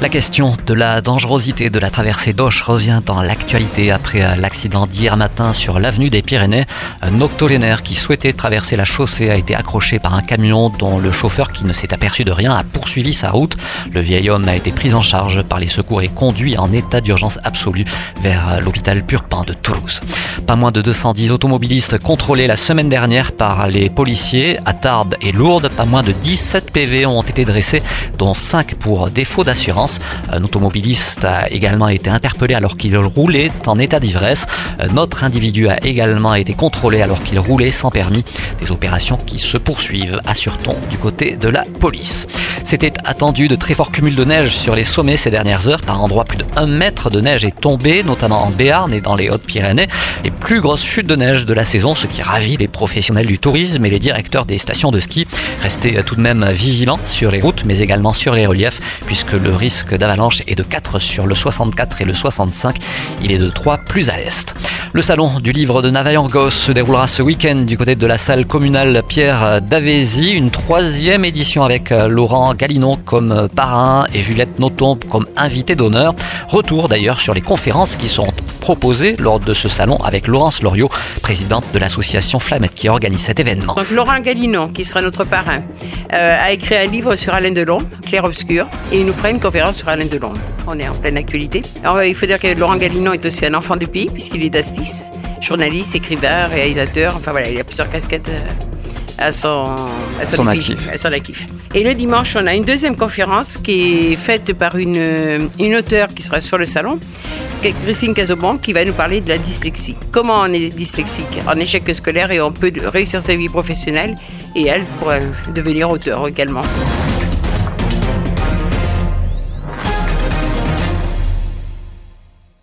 La question de la dangerosité de la traversée d'Auch revient dans l'actualité après l'accident d'hier matin sur l'avenue des Pyrénées. Un octogénaire qui souhaitait traverser la chaussée a été accroché par un camion dont le chauffeur qui ne s'est aperçu de rien a poursuivi sa route. Le vieil homme a été pris en charge par les secours et conduit en état d'urgence absolue vers l'hôpital Purpan de Toulouse. Pas moins de 210 automobilistes contrôlés la semaine dernière par les policiers à Tarbes et Lourdes. Pas moins de 17 PV ont été dressés, dont 5 pour défaut d'assurance. Un automobiliste a également été interpellé alors qu'il roulait en état d'ivresse. Un autre individu a également été contrôlé alors qu'il roulait sans permis. Des opérations qui se poursuivent, assure-t-on, du côté de la police. C'était attendu de très forts cumuls de neige sur les sommets ces dernières heures. Par endroits, plus de 1 mètre de neige est tombé, notamment en Béarn et dans les Hautes-Pyrénées. Les plus grosses chutes de neige de la saison, ce qui ravit les professionnels du tourisme et les directeurs des stations de ski. Restez tout de même vigilants sur les routes, mais également sur les reliefs, puisque le risque d'avalanche est de 4 sur le 64 et le 65. Il est de 3 plus à l'est. Le salon du livre de Navaillangos se déroulera ce week-end du côté de la salle communale Pierre d'Avézy. Une troisième édition avec euh, Laurent Galinon comme parrain et Juliette Noton comme invité d'honneur. Retour d'ailleurs sur les conférences qui sont proposées lors de ce salon avec Laurence Loriot, présidente de l'association Flamette qui organise cet événement. Donc Laurent Galinon, qui sera notre parrain, euh, a écrit un livre sur Alain Delon, Clair Obscur, et il nous fera une conférence sur Alain Delon. On est en pleine actualité. Alors, il faut dire que Laurent Galinon est aussi un enfant du pays, puisqu'il est d'Astis, journaliste, écrivain, réalisateur, enfin voilà, il a plusieurs casquettes. Euh, à son, à son, actif. à son actif. Et le dimanche, on a une deuxième conférence qui est faite par une, une auteure qui sera sur le salon, Christine Casobon, qui va nous parler de la dyslexie. Comment on est dyslexique? En échec scolaire et on peut réussir sa vie professionnelle et elle pourrait devenir auteur également.